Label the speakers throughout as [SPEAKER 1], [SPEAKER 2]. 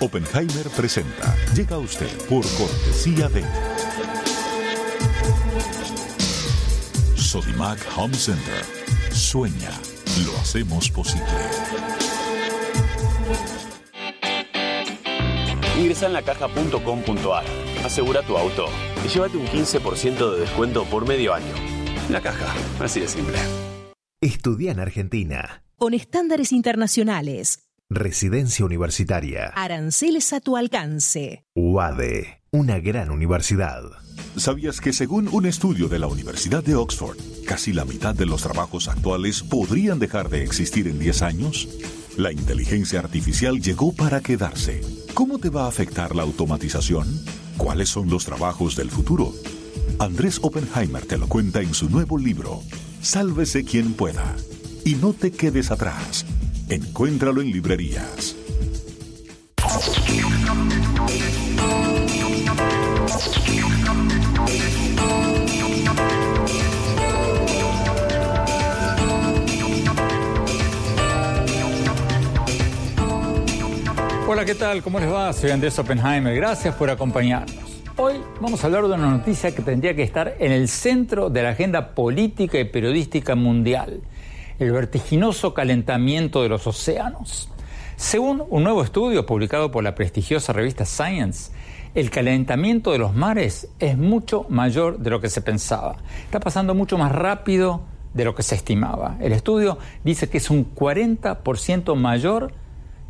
[SPEAKER 1] Oppenheimer presenta. Llega a usted por cortesía de Sodimac Home Center. Sueña, lo hacemos posible.
[SPEAKER 2] Ingresa en lacaja.com.ar, asegura tu auto y llévate un 15% de descuento por medio año. La caja, así de simple.
[SPEAKER 3] Estudia en Argentina.
[SPEAKER 4] Con estándares internacionales.
[SPEAKER 3] Residencia universitaria.
[SPEAKER 4] Aranceles a tu alcance.
[SPEAKER 3] UADE, una gran universidad.
[SPEAKER 1] ¿Sabías que según un estudio de la Universidad de Oxford, casi la mitad de los trabajos actuales podrían dejar de existir en 10 años? La inteligencia artificial llegó para quedarse. ¿Cómo te va a afectar la automatización? ¿Cuáles son los trabajos del futuro? Andrés Oppenheimer te lo cuenta en su nuevo libro, Sálvese quien pueda. Y no te quedes atrás. Encuéntralo en librerías.
[SPEAKER 5] Hola, ¿qué tal? ¿Cómo les va? Soy Andrés Oppenheimer. Gracias por acompañarnos. Hoy vamos a hablar de una noticia que tendría que estar en el centro de la agenda política y periodística mundial el vertiginoso calentamiento de los océanos. Según un nuevo estudio publicado por la prestigiosa revista Science, el calentamiento de los mares es mucho mayor de lo que se pensaba. Está pasando mucho más rápido de lo que se estimaba. El estudio dice que es un 40% mayor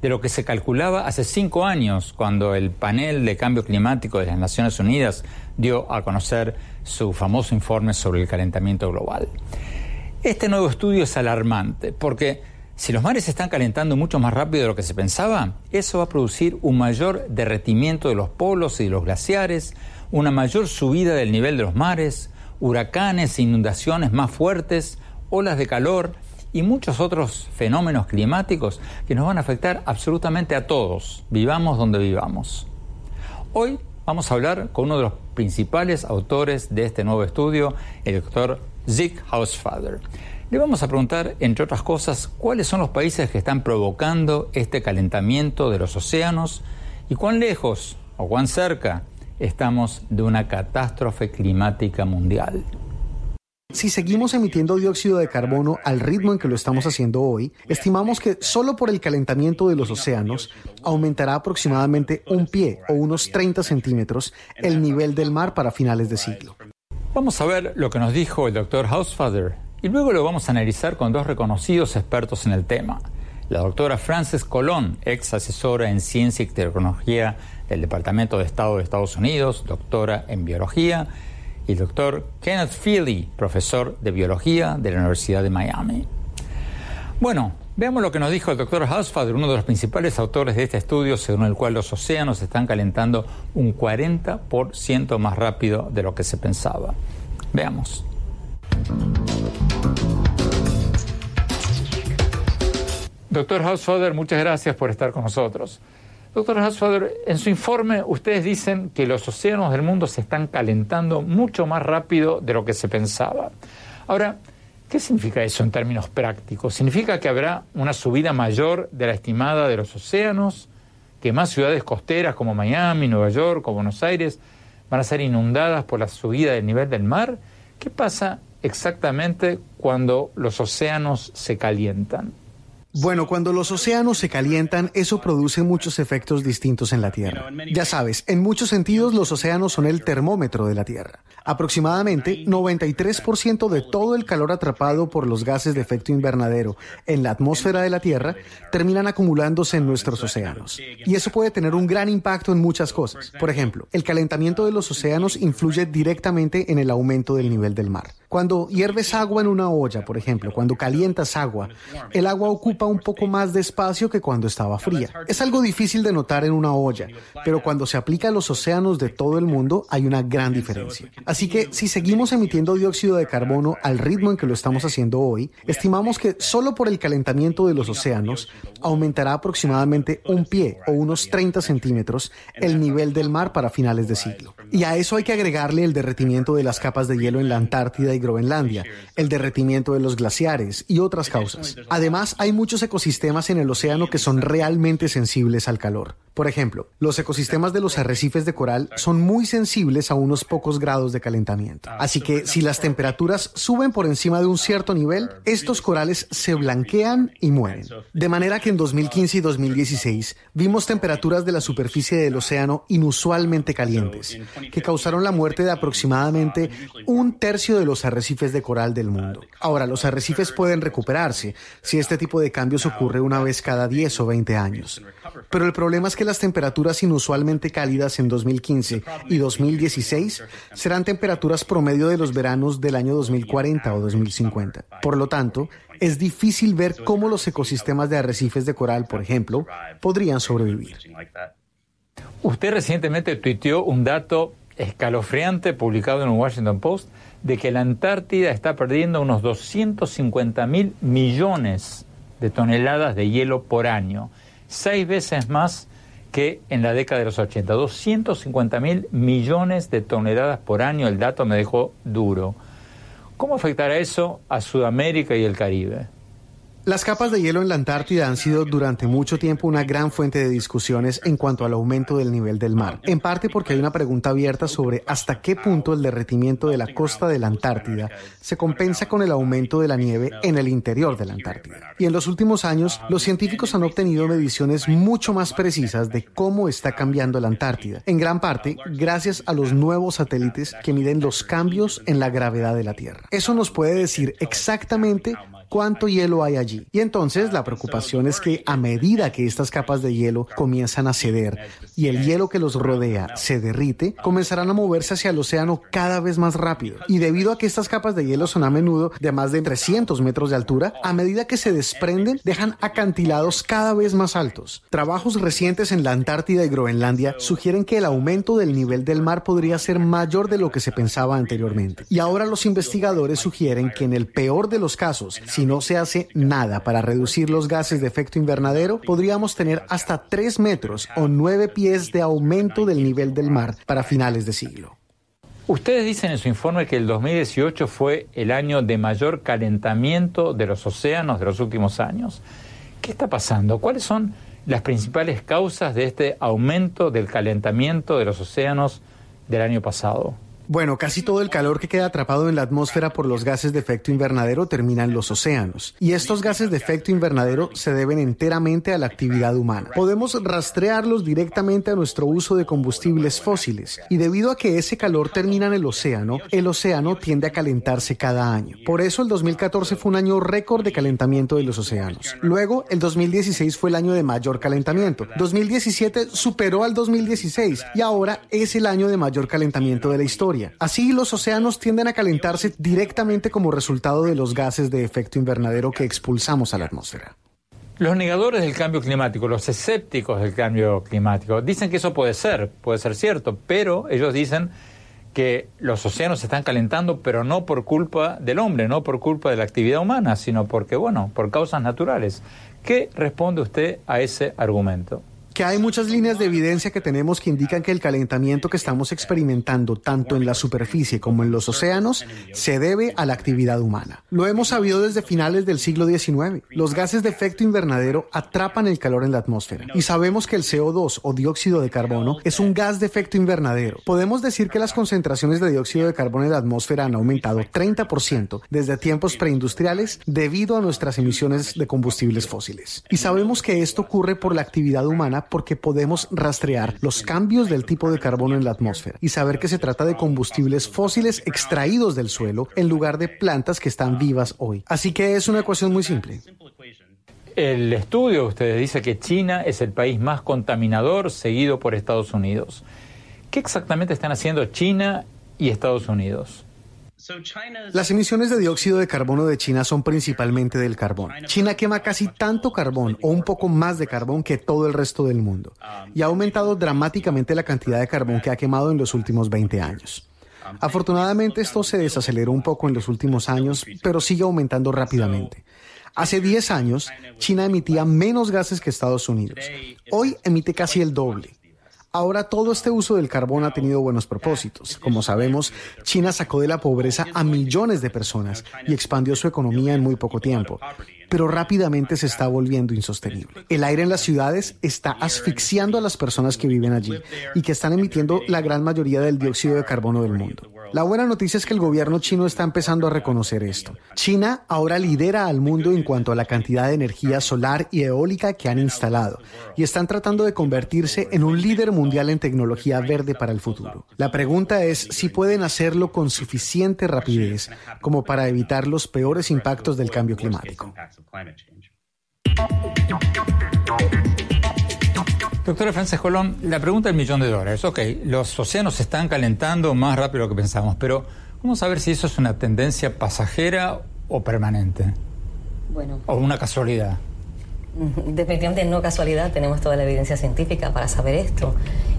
[SPEAKER 5] de lo que se calculaba hace cinco años, cuando el panel de cambio climático de las Naciones Unidas dio a conocer su famoso informe sobre el calentamiento global. Este nuevo estudio es alarmante porque si los mares se están calentando mucho más rápido de lo que se pensaba, eso va a producir un mayor derretimiento de los polos y de los glaciares, una mayor subida del nivel de los mares, huracanes inundaciones más fuertes, olas de calor y muchos otros fenómenos climáticos que nos van a afectar absolutamente a todos, vivamos donde vivamos. Hoy vamos a hablar con uno de los principales autores de este nuevo estudio, el doctor Zig Hausfather. Le vamos a preguntar, entre otras cosas, cuáles son los países que están provocando este calentamiento de los océanos y cuán lejos o cuán cerca estamos de una catástrofe climática mundial.
[SPEAKER 6] Si seguimos emitiendo dióxido de carbono al ritmo en que lo estamos haciendo hoy, estimamos que solo por el calentamiento de los océanos aumentará aproximadamente un pie o unos 30 centímetros el nivel del mar para finales de siglo.
[SPEAKER 5] Vamos a ver lo que nos dijo el doctor Hausfather y luego lo vamos a analizar con dos reconocidos expertos en el tema. La doctora Frances Colón, ex asesora en ciencia y tecnología del Departamento de Estado de Estados Unidos, doctora en biología, y el doctor Kenneth Feely, profesor de biología de la Universidad de Miami. Bueno, veamos lo que nos dijo el doctor Hausfather, uno de los principales autores de este estudio, según el cual los océanos están calentando un 40% más rápido de lo que se pensaba. Veamos. Doctor Hausfather, muchas gracias por estar con nosotros. Doctor Hausfather, en su informe ustedes dicen que los océanos del mundo se están calentando mucho más rápido de lo que se pensaba. Ahora, ¿Qué significa eso en términos prácticos? ¿Significa que habrá una subida mayor de la estimada de los océanos? ¿Que más ciudades costeras como Miami, Nueva York o Buenos Aires van a ser inundadas por la subida del nivel del mar? ¿Qué pasa exactamente cuando los océanos se calientan?
[SPEAKER 6] Bueno, cuando los océanos se calientan, eso produce muchos efectos distintos en la Tierra. Ya sabes, en muchos sentidos los océanos son el termómetro de la Tierra. Aproximadamente 93% de todo el calor atrapado por los gases de efecto invernadero en la atmósfera de la Tierra terminan acumulándose en nuestros océanos. Y eso puede tener un gran impacto en muchas cosas. Por ejemplo, el calentamiento de los océanos influye directamente en el aumento del nivel del mar. Cuando hierves agua en una olla, por ejemplo, cuando calientas agua, el agua ocupa un poco más de espacio que cuando estaba fría. Es algo difícil de notar en una olla, pero cuando se aplica a los océanos de todo el mundo hay una gran diferencia. Así que si seguimos emitiendo dióxido de carbono al ritmo en que lo estamos haciendo hoy, estimamos que solo por el calentamiento de los océanos aumentará aproximadamente un pie o unos 30 centímetros el nivel del mar para finales de siglo. Y a eso hay que agregarle el derretimiento de las capas de hielo en la Antártida y Groenlandia, el derretimiento de los glaciares y otras causas. Además, hay muchos ecosistemas en el océano que son realmente sensibles al calor. Por ejemplo, los ecosistemas de los arrecifes de coral son muy sensibles a unos pocos grados de calentamiento. Así que si las temperaturas suben por encima de un cierto nivel, estos corales se blanquean y mueren. De manera que en 2015 y 2016 vimos temperaturas de la superficie del océano inusualmente calientes, que causaron la muerte de aproximadamente un tercio de los arrecifes de coral del mundo. Ahora, los arrecifes pueden recuperarse si este tipo de cambios ocurre una vez cada 10 o 20 años. Pero el problema es que las temperaturas inusualmente cálidas en 2015 y 2016 serán temperaturas promedio de los veranos del año 2040 o 2050. Por lo tanto, es difícil ver cómo los ecosistemas de arrecifes de coral, por ejemplo, podrían sobrevivir.
[SPEAKER 5] Usted recientemente tuiteó un dato escalofriante publicado en el Washington Post de que la Antártida está perdiendo unos 250 mil millones de toneladas de hielo por año, seis veces más que en la década de los 80. 250 mil millones de toneladas por año, el dato me dejó duro. ¿Cómo afectará eso a Sudamérica y el Caribe?
[SPEAKER 6] Las capas de hielo en la Antártida han sido durante mucho tiempo una gran fuente de discusiones en cuanto al aumento del nivel del mar, en parte porque hay una pregunta abierta sobre hasta qué punto el derretimiento de la costa de la Antártida se compensa con el aumento de la nieve en el interior de la Antártida. Y en los últimos años, los científicos han obtenido mediciones mucho más precisas de cómo está cambiando la Antártida, en gran parte gracias a los nuevos satélites que miden los cambios en la gravedad de la Tierra. Eso nos puede decir exactamente cuánto hielo hay allí. Y entonces la preocupación es que a medida que estas capas de hielo comienzan a ceder y el hielo que los rodea se derrite, comenzarán a moverse hacia el océano cada vez más rápido. Y debido a que estas capas de hielo son a menudo de más de 300 metros de altura, a medida que se desprenden, dejan acantilados cada vez más altos. Trabajos recientes en la Antártida y Groenlandia sugieren que el aumento del nivel del mar podría ser mayor de lo que se pensaba anteriormente. Y ahora los investigadores sugieren que en el peor de los casos, si no se hace nada para reducir los gases de efecto invernadero, podríamos tener hasta 3 metros o 9 pies de aumento del nivel del mar para finales de siglo.
[SPEAKER 5] Ustedes dicen en su informe que el 2018 fue el año de mayor calentamiento de los océanos de los últimos años. ¿Qué está pasando? ¿Cuáles son las principales causas de este aumento del calentamiento de los océanos del año pasado?
[SPEAKER 6] Bueno, casi todo el calor que queda atrapado en la atmósfera por los gases de efecto invernadero termina en los océanos. Y estos gases de efecto invernadero se deben enteramente a la actividad humana. Podemos rastrearlos directamente a nuestro uso de combustibles fósiles. Y debido a que ese calor termina en el océano, el océano tiende a calentarse cada año. Por eso el 2014 fue un año récord de calentamiento de los océanos. Luego, el 2016 fue el año de mayor calentamiento. 2017 superó al 2016 y ahora es el año de mayor calentamiento de la historia. Así, los océanos tienden a calentarse directamente como resultado de los gases de efecto invernadero que expulsamos a la atmósfera.
[SPEAKER 5] Los negadores del cambio climático, los escépticos del cambio climático, dicen que eso puede ser, puede ser cierto, pero ellos dicen que los océanos se están calentando, pero no por culpa del hombre, no por culpa de la actividad humana, sino porque, bueno, por causas naturales. ¿Qué responde usted a ese argumento?
[SPEAKER 6] Que hay muchas líneas de evidencia que tenemos que indican que el calentamiento que estamos experimentando tanto en la superficie como en los océanos se debe a la actividad humana. Lo hemos sabido desde finales del siglo XIX. Los gases de efecto invernadero atrapan el calor en la atmósfera y sabemos que el CO2 o dióxido de carbono es un gas de efecto invernadero. Podemos decir que las concentraciones de dióxido de carbono en la atmósfera han aumentado 30% desde tiempos preindustriales debido a nuestras emisiones de combustibles fósiles. Y sabemos que esto ocurre por la actividad humana porque podemos rastrear los cambios del tipo de carbono en la atmósfera y saber que se trata de combustibles fósiles extraídos del suelo en lugar de plantas que están vivas hoy. Así que es una ecuación muy simple.
[SPEAKER 5] El estudio, ustedes dice que China es el país más contaminador seguido por Estados Unidos. ¿Qué exactamente están haciendo China y Estados Unidos?
[SPEAKER 6] Las emisiones de dióxido de carbono de China son principalmente del carbón. China quema casi tanto carbón o un poco más de carbón que todo el resto del mundo y ha aumentado dramáticamente la cantidad de carbón que ha quemado en los últimos 20 años. Afortunadamente esto se desaceleró un poco en los últimos años, pero sigue aumentando rápidamente. Hace 10 años, China emitía menos gases que Estados Unidos. Hoy emite casi el doble. Ahora todo este uso del carbón ha tenido buenos propósitos. Como sabemos, China sacó de la pobreza a millones de personas y expandió su economía en muy poco tiempo pero rápidamente se está volviendo insostenible. El aire en las ciudades está asfixiando a las personas que viven allí y que están emitiendo la gran mayoría del dióxido de carbono del mundo. La buena noticia es que el gobierno chino está empezando a reconocer esto. China ahora lidera al mundo en cuanto a la cantidad de energía solar y eólica que han instalado y están tratando de convertirse en un líder mundial en tecnología verde para el futuro. La pregunta es si pueden hacerlo con suficiente rapidez como para evitar los peores impactos del cambio climático.
[SPEAKER 5] Doctora Frances Colón, la pregunta del millón de dólares. Ok, los océanos se están calentando más rápido de lo que pensamos, pero vamos a ver si eso es una tendencia pasajera o permanente.
[SPEAKER 7] Bueno.
[SPEAKER 5] O una casualidad.
[SPEAKER 7] Definitivamente no casualidad, tenemos toda la evidencia científica para saber esto.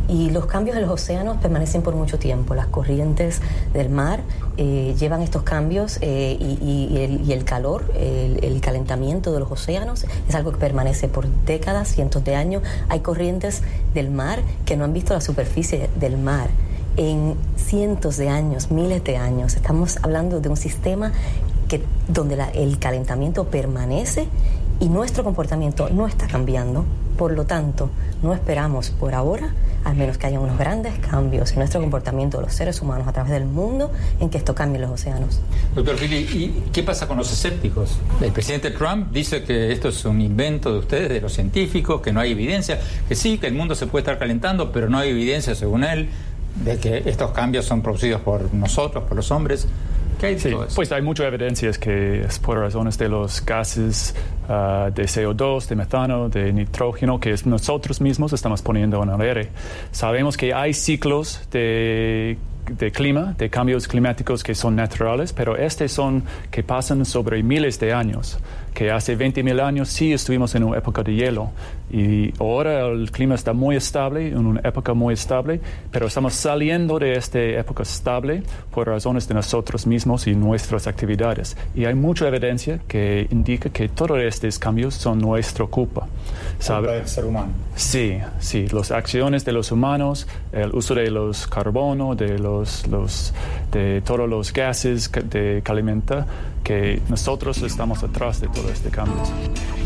[SPEAKER 7] Y los cambios en los océanos permanecen por mucho tiempo. Las corrientes del mar eh, llevan estos cambios eh, y, el, calor, el, calentamiento de los océanos es algo que permanece por décadas, cientos de años. Hay corrientes del mar que no han visto la superficie del mar en cientos de años, miles de años. Estamos hablando de un sistema que, donde el calentamiento permanece y nuestro comportamiento no está cambiando. Por lo tanto, no esperamos por ahora, al menos que haya unos grandes cambios en nuestro comportamiento de los seres humanos a través del mundo, en que esto cambie los océanos.
[SPEAKER 5] Doctor Philly, ¿y qué pasa con los escépticos? El presidente Trump dice que esto es un invento de ustedes, de los científicos, que no hay evidencia, que sí, que el mundo se puede estar calentando, pero no hay evidencia, según él, de que estos cambios son producidos por nosotros, por los hombres
[SPEAKER 8] sí, pues hay mucha evidencia que es por razones de los gases ah, de CO2, de metano, de nitrógeno que nosotros mismos estamos poniendo en el aire. Sabemos que hay ciclos de de clima, de cambios climáticos que son naturales, pero estos son que pasan sobre miles de años que hace 20.000 años sí estuvimos en una época de hielo y ahora el clima está muy estable, en una época muy estable, pero estamos saliendo de esta época estable por razones de nosotros mismos y nuestras actividades. Y hay mucha evidencia que indica que todos estos cambios son nuestra culpa.
[SPEAKER 5] ¿Sabe? del ser humano.
[SPEAKER 8] Sí, sí, las acciones de los humanos, el uso de los carbono, de, los, los, de todos los gases de que alimenta, que nosotros estamos atrás de todo este cambio.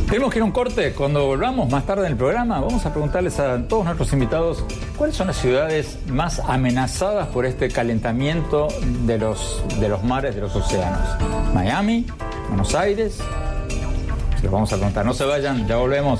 [SPEAKER 5] Tenemos que ir un corte. Cuando volvamos más tarde en el programa, vamos a preguntarles a todos nuestros invitados cuáles son las ciudades más amenazadas por este calentamiento de los, de los mares, de los océanos. Miami, Buenos Aires. Se los vamos a contar. No se vayan, ya volvemos.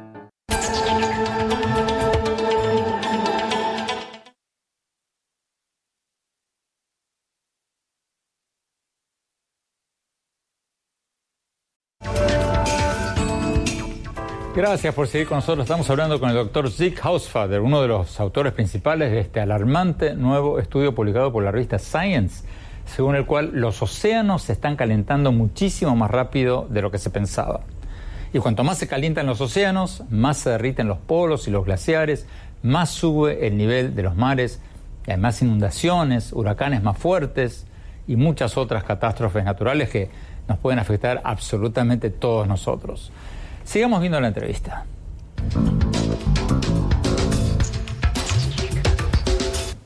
[SPEAKER 5] Gracias por seguir con nosotros. Estamos hablando con el doctor Zeke Hausfader, uno de los autores principales de este alarmante nuevo estudio publicado por la revista Science, según el cual los océanos se están calentando muchísimo más rápido de lo que se pensaba. Y cuanto más se calientan los océanos, más se derriten los polos y los glaciares, más sube el nivel de los mares, y hay más inundaciones, huracanes más fuertes y muchas otras catástrofes naturales que nos pueden afectar absolutamente todos nosotros. Sigamos viendo la entrevista.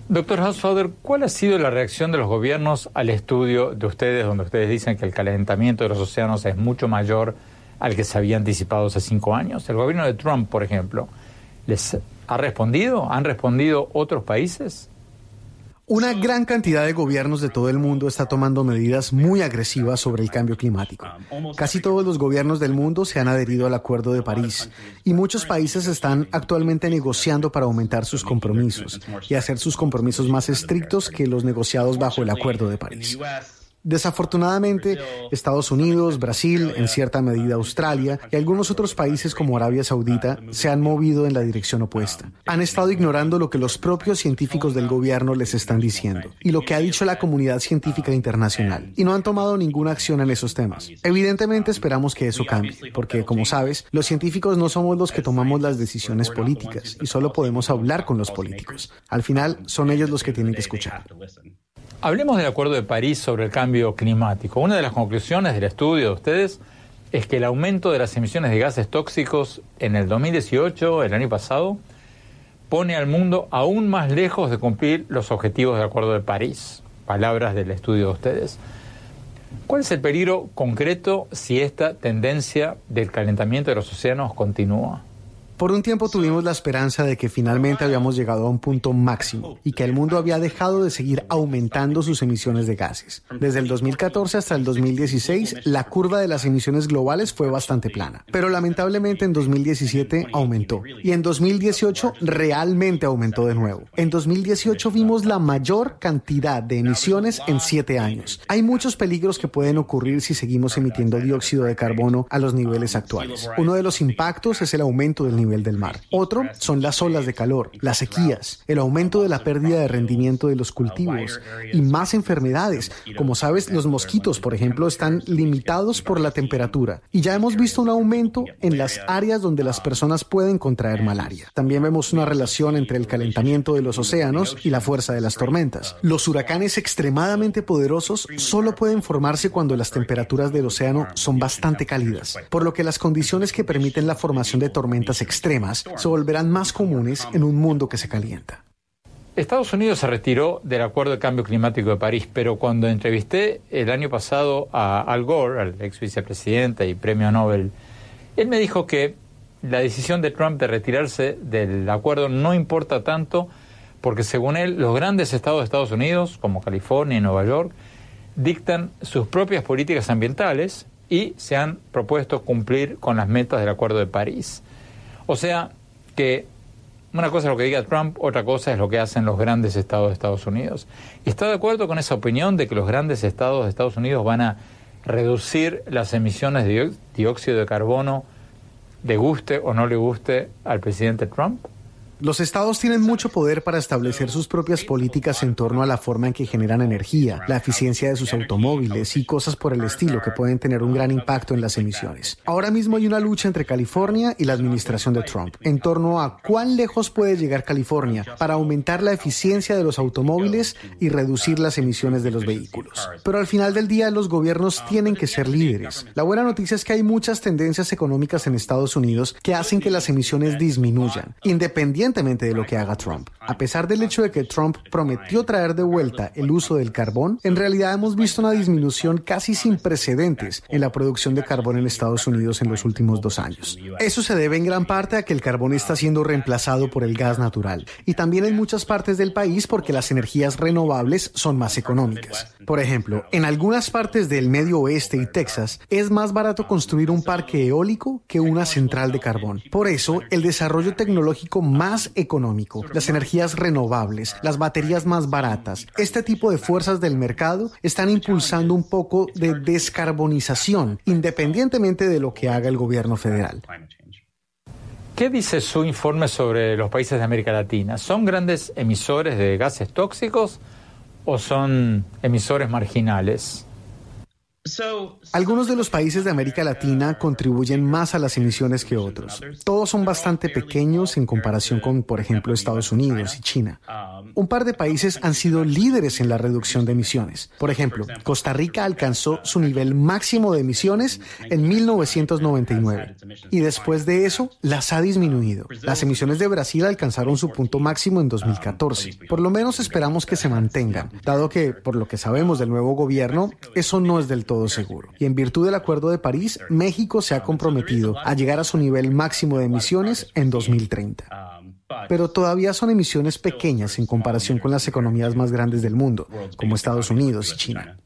[SPEAKER 5] Doctor Hausfader, ¿cuál ha sido la reacción de los gobiernos al estudio de ustedes, donde ustedes dicen que el calentamiento de los océanos es mucho mayor al que se había anticipado hace cinco años? El gobierno de Trump, por ejemplo, ¿les ha respondido? ¿Han respondido otros países?
[SPEAKER 6] Una gran cantidad de gobiernos de todo el mundo está tomando medidas muy agresivas sobre el cambio climático. Casi todos los gobiernos del mundo se han adherido al Acuerdo de París y muchos países están actualmente negociando para aumentar sus compromisos y hacer sus compromisos más estrictos que los negociados bajo el Acuerdo de París. Desafortunadamente, Estados Unidos, Brasil, en cierta medida Australia y algunos otros países como Arabia Saudita se han movido en la dirección opuesta. Han estado ignorando lo que los propios científicos del gobierno les están diciendo y lo que ha dicho la comunidad científica internacional y no han tomado ninguna acción en esos temas. Evidentemente esperamos que eso cambie, porque como sabes, los científicos no somos los que tomamos las decisiones políticas y solo podemos hablar con los políticos. Al final, son ellos los que tienen que escuchar.
[SPEAKER 5] Hablemos del Acuerdo de París sobre el cambio climático. Una de las conclusiones del estudio de ustedes es que el aumento de las emisiones de gases tóxicos en el 2018, el año pasado, pone al mundo aún más lejos de cumplir los objetivos del Acuerdo de París. Palabras del estudio de ustedes. ¿Cuál es el peligro concreto si esta tendencia del calentamiento de los océanos continúa?
[SPEAKER 6] Por un tiempo tuvimos la esperanza de que finalmente habíamos llegado a un punto máximo y que el mundo había dejado de seguir aumentando sus emisiones de gases. Desde el 2014 hasta el 2016, la curva de las emisiones globales fue bastante plana, pero lamentablemente en 2017 aumentó y en 2018 realmente aumentó de nuevo. En 2018 vimos la mayor cantidad de emisiones en siete años. Hay muchos peligros que pueden ocurrir si seguimos emitiendo dióxido de carbono a los niveles actuales. Uno de los impactos es el aumento del nivel nivel del mar. Otro son las olas de calor, las sequías, el aumento de la pérdida de rendimiento de los cultivos y más enfermedades. Como sabes, los mosquitos, por ejemplo, están limitados por la temperatura y ya hemos visto un aumento en las áreas donde las personas pueden contraer malaria. También vemos una relación entre el calentamiento de los océanos y la fuerza de las tormentas. Los huracanes extremadamente poderosos solo pueden formarse cuando las temperaturas del océano son bastante cálidas, por lo que las condiciones que permiten la formación de tormentas extremas se volverán más comunes en un mundo que se calienta.
[SPEAKER 5] Estados Unidos se retiró del Acuerdo de Cambio Climático de París, pero cuando entrevisté el año pasado a Al Gore, al ex vicepresidente y premio Nobel, él me dijo que la decisión de Trump de retirarse del acuerdo no importa tanto porque según él los grandes estados de Estados Unidos, como California y Nueva York, dictan sus propias políticas ambientales y se han propuesto cumplir con las metas del Acuerdo de París. O sea que una cosa es lo que diga Trump, otra cosa es lo que hacen los grandes estados de Estados Unidos. ¿Y está de acuerdo con esa opinión de que los grandes estados de Estados Unidos van a reducir las emisiones de dióxido de carbono, le guste o no le guste al presidente Trump?
[SPEAKER 6] Los estados tienen mucho poder para establecer sus propias políticas en torno a la forma en que generan energía, la eficiencia de sus automóviles y cosas por el estilo que pueden tener un gran impacto en las emisiones. Ahora mismo hay una lucha entre California y la administración de Trump en torno a cuán lejos puede llegar California para aumentar la eficiencia de los automóviles y reducir las emisiones de los vehículos. Pero al final del día los gobiernos tienen que ser líderes. La buena noticia es que hay muchas tendencias económicas en Estados Unidos que hacen que las emisiones disminuyan, independientemente de lo que haga Trump. A pesar del hecho de que Trump prometió traer de vuelta el uso del carbón, en realidad hemos visto una disminución casi sin precedentes en la producción de carbón en Estados Unidos en los últimos dos años. Eso se debe en gran parte a que el carbón está siendo reemplazado por el gas natural y también en muchas partes del país porque las energías renovables son más económicas. Por ejemplo, en algunas partes del medio oeste y Texas es más barato construir un parque eólico que una central de carbón. Por eso, el desarrollo tecnológico más económico, las energías renovables, las baterías más baratas. Este tipo de fuerzas del mercado están impulsando un poco de descarbonización, independientemente de lo que haga el gobierno federal.
[SPEAKER 5] ¿Qué dice su informe sobre los países de América Latina? ¿Son grandes emisores de gases tóxicos o son emisores marginales?
[SPEAKER 6] Algunos de los países de América Latina contribuyen más a las emisiones que otros. Todos son bastante pequeños en comparación con, por ejemplo, Estados Unidos y China. Un par de países han sido líderes en la reducción de emisiones. Por ejemplo, Costa Rica alcanzó su nivel máximo de emisiones en 1999 y después de eso las ha disminuido. Las emisiones de Brasil alcanzaron su punto máximo en 2014. Por lo menos esperamos que se mantengan, dado que, por lo que sabemos del nuevo gobierno, eso no es del todo seguro. Y en virtud del Acuerdo de París, México se ha comprometido a llegar a su nivel máximo de emisiones en 2030 pero todavía son emisiones pequeñas en comparación con las economías más grandes del mundo, como Estados Unidos y China.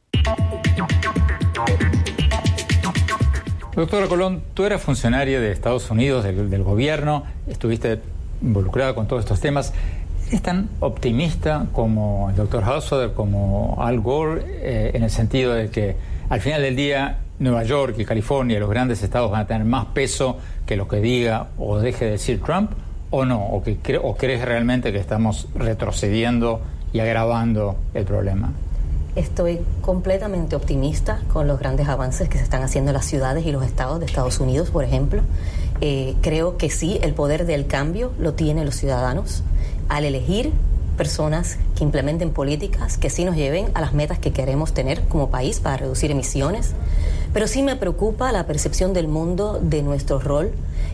[SPEAKER 5] Doctora Colón, tú eres funcionaria de Estados Unidos, del, del gobierno, estuviste involucrada con todos estos temas. es tan optimista como el doctor Hauser, como Al Gore, eh, en el sentido de que al final del día Nueva York y California, los grandes estados van a tener más peso que lo que diga o deje de decir Trump, o no, o, crees realmente que estamos retrocediendo y agravando el problema.
[SPEAKER 7] Estoy completamente optimista con los grandes avances que se están haciendo en las ciudades y los estados de Estados Unidos, por ejemplo. Eh, creo que sí, el poder del cambio lo tienen los ciudadanos al elegir personas que implementen políticas que sí nos lleven a las metas que queremos tener como país para reducir emisiones. Pero sí me preocupa la percepción del mundo de nuestro rol.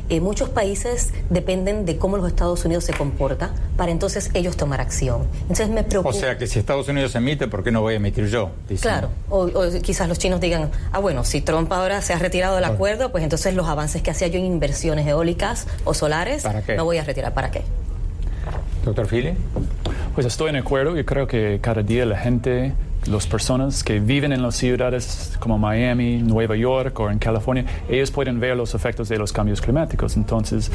[SPEAKER 7] Eh, muchos países dependen de cómo los Estados Unidos se comporta para entonces ellos tomar acción. Entonces me preocupa.
[SPEAKER 5] O sea que si Estados Unidos emite, ¿por qué no voy a emitir yo?
[SPEAKER 7] Claro. O, quizás los chinos digan, ah, bueno, si Trump ahora se ha retirado del acuerdo, pues entonces los avances que hacía yo en inversiones eólicas o solares,
[SPEAKER 5] ¿Para qué?
[SPEAKER 7] no voy a retirar. ¿Para qué?
[SPEAKER 5] Doctor Philly.
[SPEAKER 8] Pues estoy en acuerdo. Yo creo que cada día la gente, las personas que viven en las ciudades como Miami, Nueva York o en California, ellos pueden ver los efectos de los cambios climáticos. Entonces,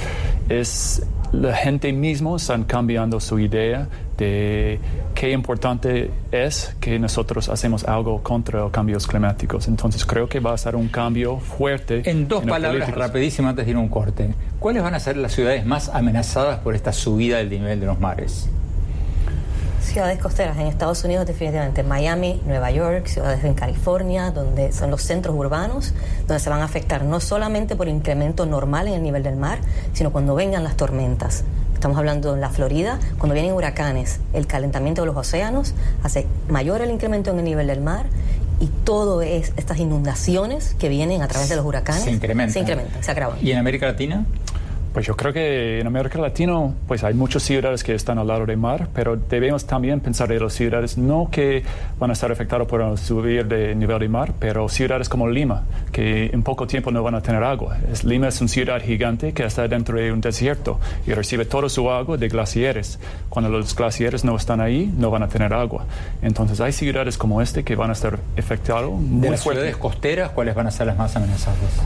[SPEAKER 8] es la gente misma están cambiando su idea de qué importante es que nosotros hacemos algo contra los cambios climáticos. Entonces creo que va a ser un cambio fuerte.
[SPEAKER 5] En dos palabras rapidísimas antes de ir a un corte, ¿cuáles van a ser las ciudades más amenazadas por esta subida del nivel de los mares?
[SPEAKER 7] Ciudades costeras en Estados Unidos definitivamente Miami, Nueva York, ciudades en California, donde son los centros urbanos, donde se van a afectar no solamente por incremento normal en el nivel del mar, sino cuando vengan las tormentas. Estamos hablando en la Florida, cuando vienen huracanes, el calentamiento de los océanos hace mayor el incremento en el nivel del mar y todo es estas inundaciones que vienen a través de los huracanes
[SPEAKER 5] se incrementan,
[SPEAKER 7] se, incrementan, se agravan.
[SPEAKER 5] ¿Y en América Latina?
[SPEAKER 8] Pues yo creo que en América Latina pues hay muchas ciudades que están al lado del mar, pero debemos también pensar de las ciudades no que van a estar afectadas por el subir de nivel del mar, pero ciudades como Lima, que en poco tiempo no van a tener agua. Es, Lima es una ciudad gigante que está dentro de un desierto y recibe toda su agua de glaciares. Cuando los glaciares no están ahí, no van a tener agua. Entonces hay ciudades como este que van a estar afectadas.
[SPEAKER 5] De las ciudades costeras, ¿cuáles van a ser las más amenazadas?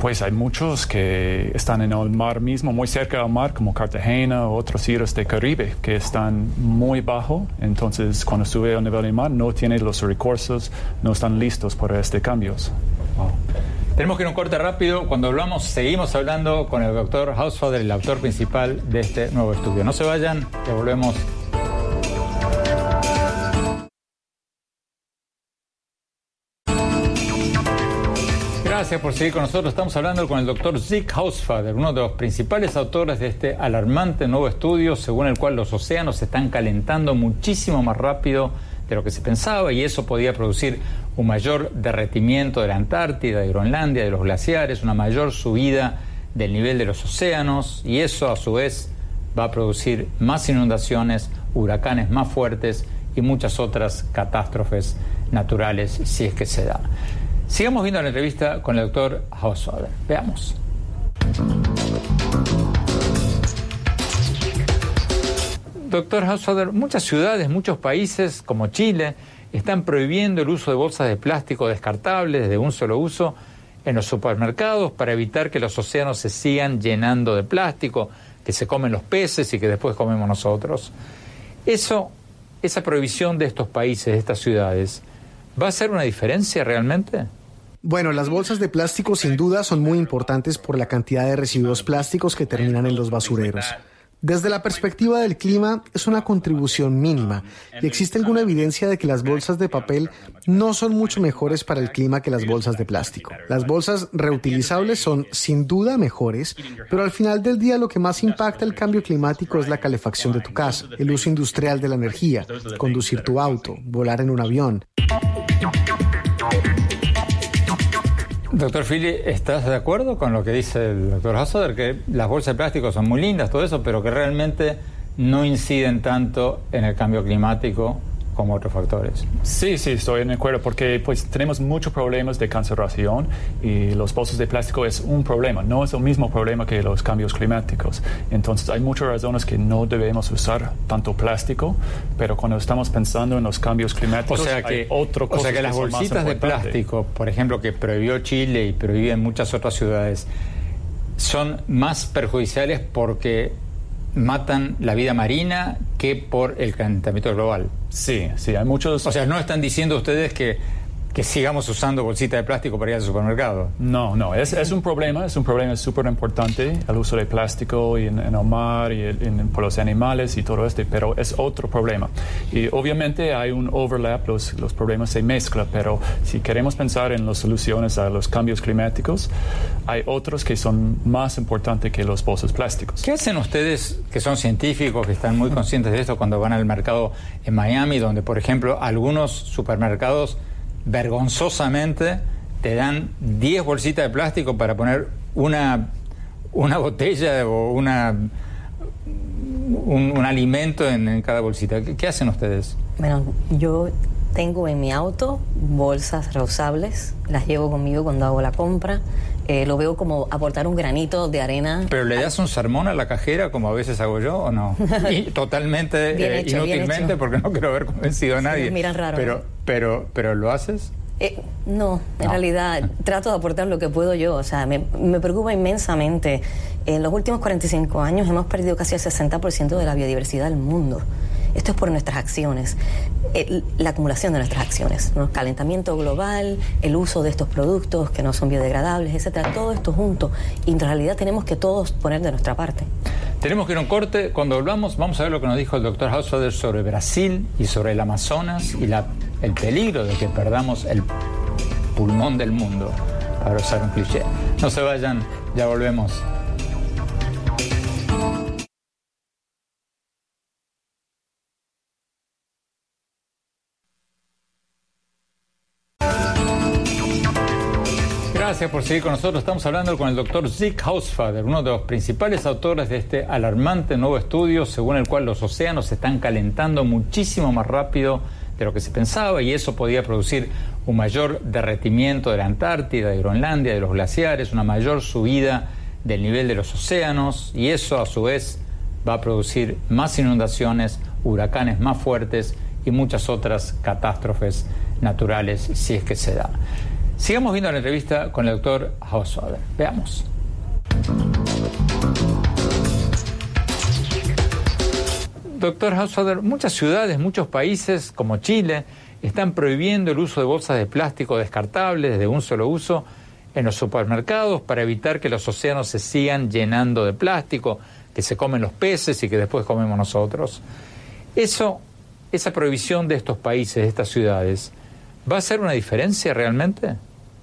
[SPEAKER 8] Pues hay muchos que están en el mar mismo, muy cerca del mar, como Cartagena o otros ciudades de Caribe, que están muy bajo. Entonces, cuando sube al nivel del mar, no tienen los recursos, no están listos para este cambios.
[SPEAKER 5] Tenemos que ir un corte rápido. Cuando hablamos, seguimos hablando con el doctor Hausfader, el autor principal de este nuevo estudio. No se vayan, que volvemos Gracias por seguir con nosotros. Estamos hablando con el doctor Zig Hausfader, uno de los principales autores de este alarmante nuevo estudio, según el cual los océanos se están calentando muchísimo más rápido de lo que se pensaba y eso podía producir un mayor derretimiento de la Antártida, de Groenlandia, de los glaciares, una mayor subida del nivel de los océanos y eso a su vez va a producir más inundaciones, huracanes más fuertes y muchas otras catástrofes naturales si es que se da. Sigamos viendo la entrevista con el doctor Hauswader. Veamos. Doctor Hauswader, muchas ciudades, muchos países como Chile están prohibiendo el uso de bolsas de plástico descartables de un solo uso en los supermercados para evitar que los océanos se sigan llenando de plástico, que se comen los peces y que después comemos nosotros. Eso, esa prohibición de estos países, de estas ciudades, ¿va a hacer una diferencia realmente?
[SPEAKER 6] Bueno, las bolsas de plástico sin duda son muy importantes por la cantidad de residuos plásticos que terminan en los basureros. Desde la perspectiva del clima, es una contribución mínima y existe alguna evidencia de que las bolsas de papel no son mucho mejores para el clima que las bolsas de plástico. Las bolsas reutilizables son sin duda mejores, pero al final del día lo que más impacta el cambio climático es la calefacción de tu casa, el uso industrial de la energía, conducir tu auto, volar en un avión.
[SPEAKER 5] Doctor Philly, ¿estás de acuerdo con lo que dice el doctor Hassoder? Que las bolsas de plástico son muy lindas, todo eso, pero que realmente no inciden tanto en el cambio climático como otros factores.
[SPEAKER 8] Sí, sí, estoy de acuerdo, porque pues tenemos muchos problemas de conservación y los bolsos de plástico es un problema, no es el mismo problema que los cambios climáticos. Entonces hay muchas razones que no debemos usar tanto plástico, pero cuando estamos pensando en los cambios climáticos,
[SPEAKER 5] o sea que,
[SPEAKER 8] hay otro
[SPEAKER 5] O sea que, las bolsitas de plástico, por ejemplo, que prohibió Chile y prohíben muchas otras ciudades, son más perjudiciales porque matan la vida marina que por el calentamiento global.
[SPEAKER 8] Sí, sí, hay muchos...
[SPEAKER 5] O sea, no están diciendo ustedes que que sigamos usando bolsitas de plástico para ir al supermercado.
[SPEAKER 8] No, no, es, es un problema, es un problema súper importante el uso de plástico en, en el mar y en, por los animales y todo esto, pero es otro problema. Y obviamente hay un overlap, los, los problemas se mezclan, pero si queremos pensar en las soluciones a los cambios climáticos, hay otros que son más importantes que los bolsos plásticos.
[SPEAKER 5] ¿Qué hacen ustedes que son científicos, que están muy conscientes de esto cuando van al mercado en Miami, donde por ejemplo algunos supermercados vergonzosamente te dan 10 bolsitas de plástico para poner una, una botella o una, un, alimento en, cada bolsita. ¿Qué, hacen ustedes?
[SPEAKER 7] Bueno, yo tengo en mi auto bolsas reusables, las llevo conmigo cuando hago la compra. Eh, lo veo como aportar un granito de arena.
[SPEAKER 5] ¿Pero le das un sermón a la cajera como a veces hago yo o no? y totalmente eh, inútilmente porque no quiero haber convencido a nadie.
[SPEAKER 7] miran raro.
[SPEAKER 5] Pero, pero, pero ¿lo haces?
[SPEAKER 7] Eh, no, en realidad trato de aportar lo que puedo yo. O sea, me, preocupa inmensamente. En los últimos 45 años hemos perdido casi el 60% de la biodiversidad del mundo. Esto es por nuestras acciones, la acumulación de nuestras acciones, ¿no? calentamiento global, el uso de estos productos que no son biodegradables, etcétera. Todo esto junto. Y en realidad tenemos que todos poner de nuestra parte.
[SPEAKER 5] Tenemos que ir a un corte. Cuando volvamos, vamos a ver lo que nos dijo el doctor Hausfader sobre Brasil y sobre el Amazonas y la el peligro de que perdamos el pulmón del mundo, para usar un cliché. No se vayan, ya volvemos. Gracias por seguir con nosotros. Estamos hablando con el doctor Zig Hausfader, uno de los principales autores de este alarmante nuevo estudio según el cual los océanos se están calentando muchísimo más rápido de lo que se pensaba y eso podía producir un mayor derretimiento de la Antártida, de Groenlandia, de los glaciares, una mayor subida del nivel de los océanos y eso a su vez va a producir más inundaciones, huracanes más fuertes y muchas otras catástrofes naturales si es que se da. Sigamos viendo la entrevista con el doctor Hauswader. Veamos. Doctor Hausfader, muchas ciudades, muchos países como Chile están prohibiendo el uso de bolsas de plástico descartables de un solo uso en los supermercados para evitar que los océanos se sigan llenando de plástico, que se comen los peces y que después comemos nosotros. Eso, esa prohibición de estos países, de estas ciudades, ¿va a ser una diferencia realmente?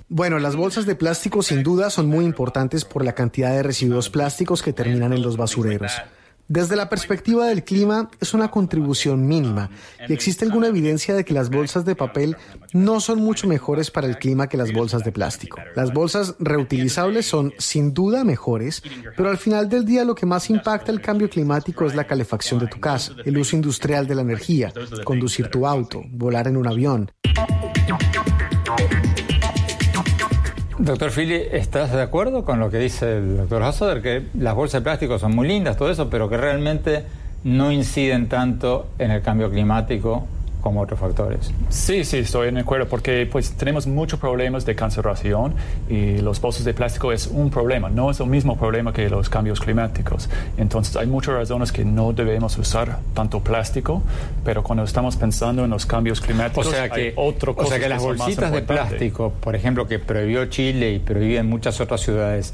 [SPEAKER 6] Bueno, las bolsas de plástico sin duda son muy importantes por la cantidad de residuos plásticos que terminan en los basureros. Desde la perspectiva del clima, es una contribución mínima y existe alguna evidencia de que las bolsas de papel no son mucho mejores para el clima que las bolsas de plástico. Las bolsas reutilizables son sin duda mejores, pero al final del día lo que más impacta el cambio climático es la calefacción de tu casa, el uso industrial de la energía, conducir tu auto, volar en un avión.
[SPEAKER 5] Doctor Philly, ¿estás de acuerdo con lo que dice el doctor Hassoder? Que las bolsas de plástico son muy lindas, todo eso, pero que realmente no inciden tanto en el cambio climático como otros factores.
[SPEAKER 8] Sí, sí, estoy de acuerdo, porque pues tenemos muchos problemas de conservación y los bolsos de plástico es un problema, no es el mismo problema que los cambios climáticos. Entonces hay muchas razones que no debemos usar tanto plástico, pero cuando estamos pensando en los cambios climáticos
[SPEAKER 5] o sea que, hay otro O sea que las bolsitas de plástico, por ejemplo, que prohibió Chile y prohíben muchas otras ciudades,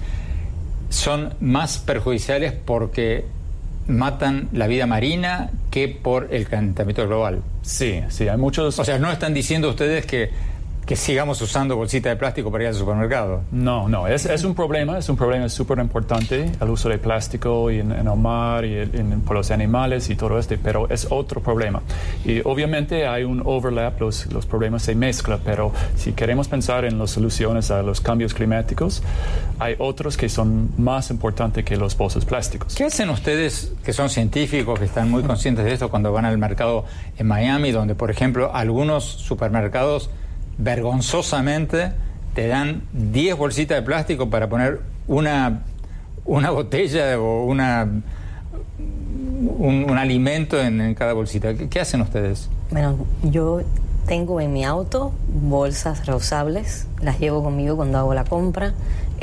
[SPEAKER 5] son más perjudiciales porque matan la vida marina que por el calentamiento global.
[SPEAKER 8] Sí, sí, hay muchos...
[SPEAKER 5] O sea, no están diciendo ustedes que que sigamos usando bolsitas de plástico para ir al supermercado.
[SPEAKER 8] No, no, es, es un problema, es un problema súper importante el uso de plástico en, en el mar y en, por los animales y todo esto, pero es otro problema. Y obviamente hay un overlap, los, los problemas se mezclan, pero si queremos pensar en las soluciones a los cambios climáticos, hay otros que son más importantes que los bolsos plásticos.
[SPEAKER 5] ¿Qué hacen ustedes que son científicos, que están muy conscientes de esto cuando van al mercado en Miami, donde por ejemplo algunos supermercados vergonzosamente te dan 10 bolsitas de plástico para poner una, una botella o una, un, alimento en, cada bolsita. ¿Qué, hacen ustedes?
[SPEAKER 7] Bueno, yo tengo en mi auto bolsas reusables, las llevo conmigo cuando hago la compra.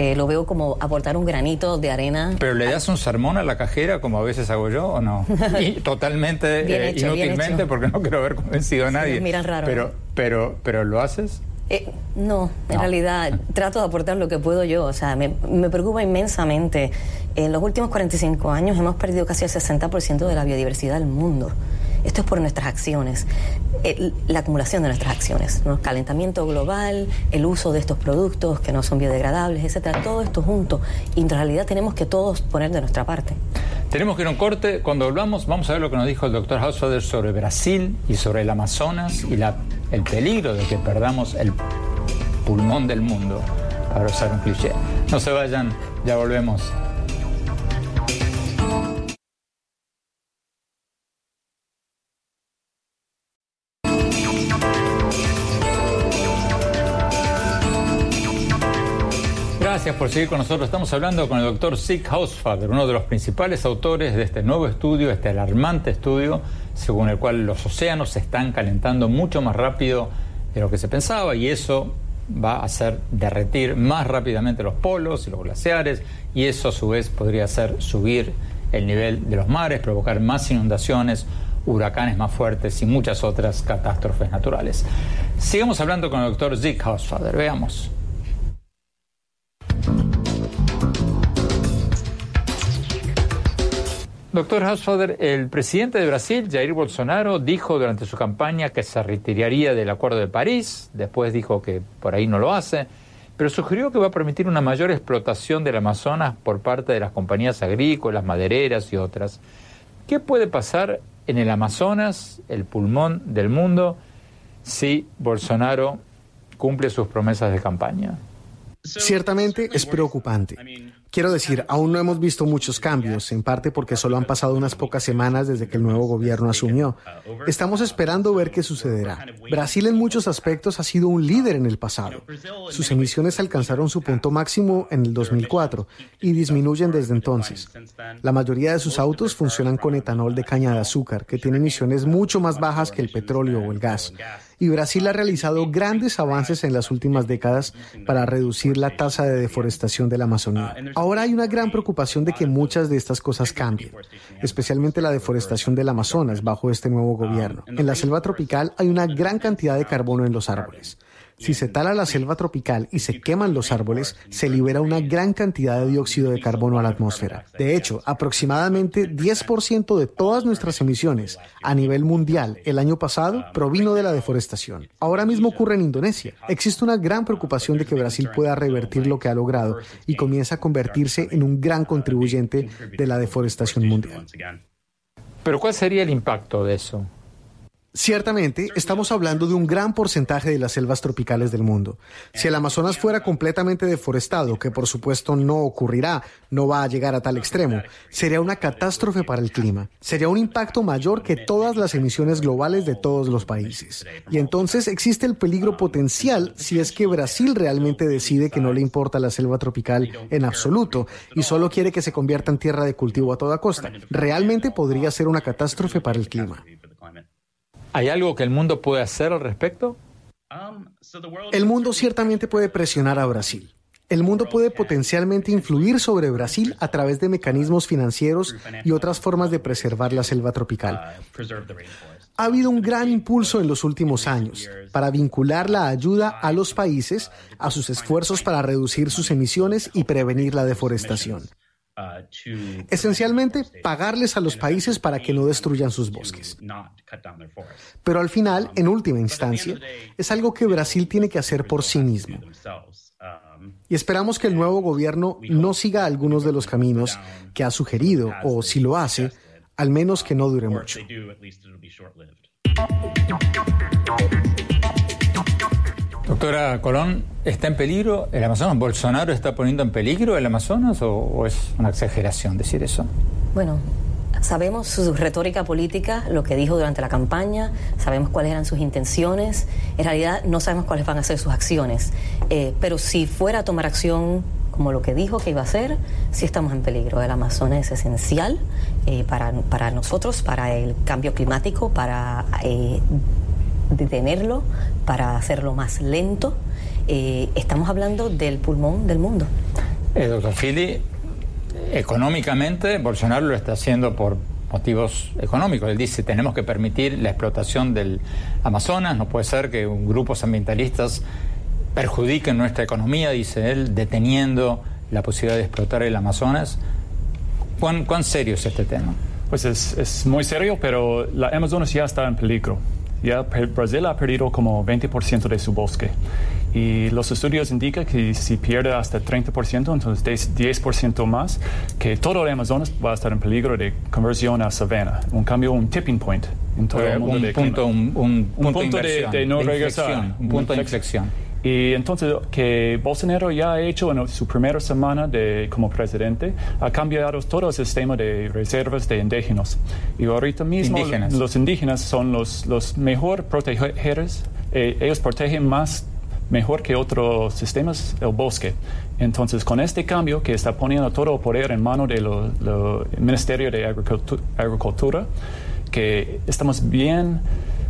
[SPEAKER 7] Eh, lo veo como aportar un granito de arena.
[SPEAKER 5] ¿Pero le das un sermón a la cajera como a veces hago yo o no? y totalmente eh, inútilmente porque no quiero haber convencido a nadie.
[SPEAKER 7] miran raro.
[SPEAKER 5] Pero, pero, pero ¿lo haces?
[SPEAKER 7] Eh, no, en realidad trato de aportar lo que puedo yo. O sea, me, me, preocupa inmensamente. En los últimos 45 años hemos perdido casi el 60% de la biodiversidad del mundo. Esto es por nuestras acciones, la acumulación de nuestras acciones, ¿no? calentamiento global, el uso de estos productos que no son biodegradables, etcétera, todo esto junto. Y en realidad tenemos que todos poner de nuestra parte.
[SPEAKER 5] Tenemos que ir a un corte. Cuando volvamos, vamos a ver lo que nos dijo el doctor Hausfader sobre Brasil y sobre el Amazonas y la, el peligro de que perdamos el pulmón del mundo, para usar un cliché. No se vayan, ya volvemos. Seguir con nosotros. Estamos hablando con el doctor Sig Hausfader, uno de los principales autores de este nuevo estudio, este alarmante estudio, según el cual los océanos se están calentando mucho más rápido de lo que se pensaba y eso va a hacer derretir más rápidamente los polos y los glaciares y eso a su vez podría hacer subir el nivel de los mares, provocar más inundaciones, huracanes más fuertes y muchas otras catástrofes naturales. Sigamos hablando con el doctor Zig Hausfader. Veamos. Doctor Hausfader, el presidente de Brasil, Jair Bolsonaro, dijo durante su campaña que se retiraría del Acuerdo de París, después dijo que por ahí no lo hace, pero sugirió que va a permitir una mayor explotación del Amazonas por parte de las compañías agrícolas, madereras y otras. ¿Qué puede pasar en el Amazonas, el pulmón del mundo, si Bolsonaro cumple sus promesas de campaña?
[SPEAKER 6] Ciertamente es preocupante. Quiero decir, aún no hemos visto muchos cambios, en parte porque solo han pasado unas pocas semanas desde que el nuevo gobierno asumió. Estamos esperando ver qué sucederá. Brasil en muchos aspectos ha sido un líder en el pasado. Sus emisiones alcanzaron su punto máximo en el 2004 y disminuyen desde entonces. La mayoría de sus autos funcionan con etanol de caña de azúcar, que tiene emisiones mucho más bajas que el petróleo o el gas y Brasil ha realizado grandes avances en las últimas décadas para reducir la tasa de deforestación de la Amazonía. Ahora hay una gran preocupación de que muchas de estas cosas cambien, especialmente la deforestación del Amazonas bajo este nuevo gobierno. En la selva tropical hay una gran cantidad de carbono en los árboles. Si se tala la selva tropical y se queman los árboles, se libera una gran cantidad de dióxido de carbono a la atmósfera. De hecho, aproximadamente 10% de todas nuestras emisiones a nivel mundial el año pasado provino de la deforestación. Ahora mismo ocurre en Indonesia. Existe una gran preocupación de que Brasil pueda revertir lo que ha logrado y comienza a convertirse en un gran contribuyente de la deforestación mundial.
[SPEAKER 5] Pero ¿cuál sería el impacto de eso?
[SPEAKER 6] Ciertamente, estamos hablando de un gran porcentaje de las selvas tropicales del mundo. Si el Amazonas fuera completamente deforestado, que por supuesto no ocurrirá, no va a llegar a tal extremo, sería una catástrofe para el clima. Sería un impacto mayor que todas las emisiones globales de todos los países. Y entonces existe el peligro potencial si es que Brasil realmente decide que no le importa la selva tropical en absoluto y solo quiere que se convierta en tierra de cultivo a toda costa. Realmente podría ser una catástrofe para el clima.
[SPEAKER 5] ¿Hay algo que el mundo puede hacer al respecto?
[SPEAKER 6] El mundo ciertamente puede presionar a Brasil. El mundo puede potencialmente influir sobre Brasil a través de mecanismos financieros y otras formas de preservar la selva tropical. Ha habido un gran impulso en los últimos años para vincular la ayuda a los países a sus esfuerzos para reducir sus emisiones y prevenir la deforestación. Esencialmente, pagarles a los países para que no destruyan sus bosques. Pero al final, en última instancia, es algo que Brasil tiene que hacer por sí mismo. Y esperamos que el nuevo gobierno no siga algunos de los caminos que ha sugerido, o si lo hace, al menos que no dure mucho.
[SPEAKER 5] Doctora Colón, ¿está en peligro el Amazonas? ¿Bolsonaro está poniendo en peligro el Amazonas o, es una exageración decir eso?
[SPEAKER 7] Bueno, sabemos su retórica política, lo que dijo durante la campaña, sabemos cuáles eran sus intenciones, en realidad no sabemos cuáles van a ser sus acciones, eh, pero si fuera a tomar acción como lo que dijo que iba a hacer, sí estamos en peligro. El Amazonas es esencial eh, para, para, nosotros, para el cambio climático, para eh, detenerlo, para hacerlo más lento. Eh, estamos hablando del pulmón del mundo.
[SPEAKER 5] Eh, doctor Fili, económicamente Bolsonaro lo está haciendo por motivos económicos. Él dice, tenemos que permitir la explotación del Amazonas, no puede ser que grupos ambientalistas perjudiquen nuestra economía, dice él, deteniendo la posibilidad de explotar el Amazonas. ¿Cuán, cuán serio es este tema?
[SPEAKER 8] Pues es, es, muy serio, pero la Amazonas ya está en peligro. Ya Brasil ha perdido como 20% de su bosque. Y los estudios indican que si pierde hasta 30%, entonces 10% más, que todo el Amazonas va a estar en peligro de conversión a sabana. Un cambio, un tipping point en todo el mundo.
[SPEAKER 5] Un
[SPEAKER 8] de
[SPEAKER 5] punto, un, un,
[SPEAKER 8] un punto,
[SPEAKER 5] de,
[SPEAKER 8] de, no regresar.
[SPEAKER 5] Un punto de inflexión.
[SPEAKER 8] Y entonces que Bolsonaro ya ha hecho en su primera semana de, como presidente, ha cambiado todo el sistema de reservas de indígenas. Y ahorita mismo
[SPEAKER 5] indígenas.
[SPEAKER 8] los indígenas son los, los mejor protegidos. Eh, ellos protegen más mejor que otros sistemas el bosque. Entonces, con este cambio que está poniendo todo el poder en manos del Ministerio de Agricultura, Agricultura, que estamos bien,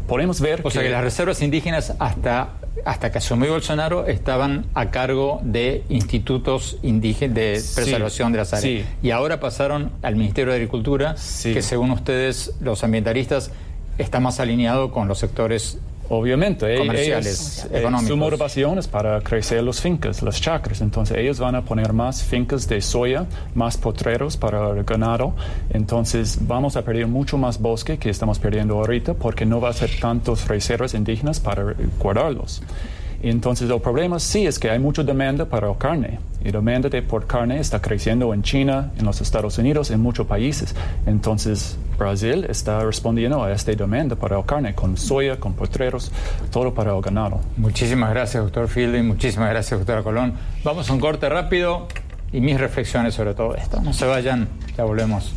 [SPEAKER 8] podemos ver...
[SPEAKER 5] O
[SPEAKER 8] que,
[SPEAKER 5] sea que las reservas indígenas hasta, hasta que asumió Bolsonaro estaban a cargo de institutos indígenas de preservación
[SPEAKER 8] Sí,
[SPEAKER 5] de las áreas.
[SPEAKER 8] sí.
[SPEAKER 5] Y ahora pasaron al Ministerio de Agricultura,
[SPEAKER 8] Sí.
[SPEAKER 5] que según ustedes, los ambientalistas, está más alineado con los sectores
[SPEAKER 8] Obviamente,
[SPEAKER 5] Comerciales,
[SPEAKER 8] ellos, eh,
[SPEAKER 5] económicos.
[SPEAKER 8] su motivación es para crecer los fincas, las chacras. Entonces, ellos van a poner más fincas de soya, más potreros para el ganado. Entonces, vamos a perder mucho más bosque que estamos perdiendo ahorita porque no va a ser tantos reservas indígenas para guardarlos. Entonces, el problema sí es que hay mucha demanda para la carne. Y la demanda de por carne está creciendo en China, en los Estados Unidos, en muchos países. Entonces, Brasil está respondiendo a esta demanda para la carne, con soya, con potreros, todo para el ganado.
[SPEAKER 5] Muchísimas gracias, doctor Fielding. Muchísimas gracias, doctora Colón. Vamos a un corte rápido y mis reflexiones sobre todo esto. No se vayan, ya volvemos.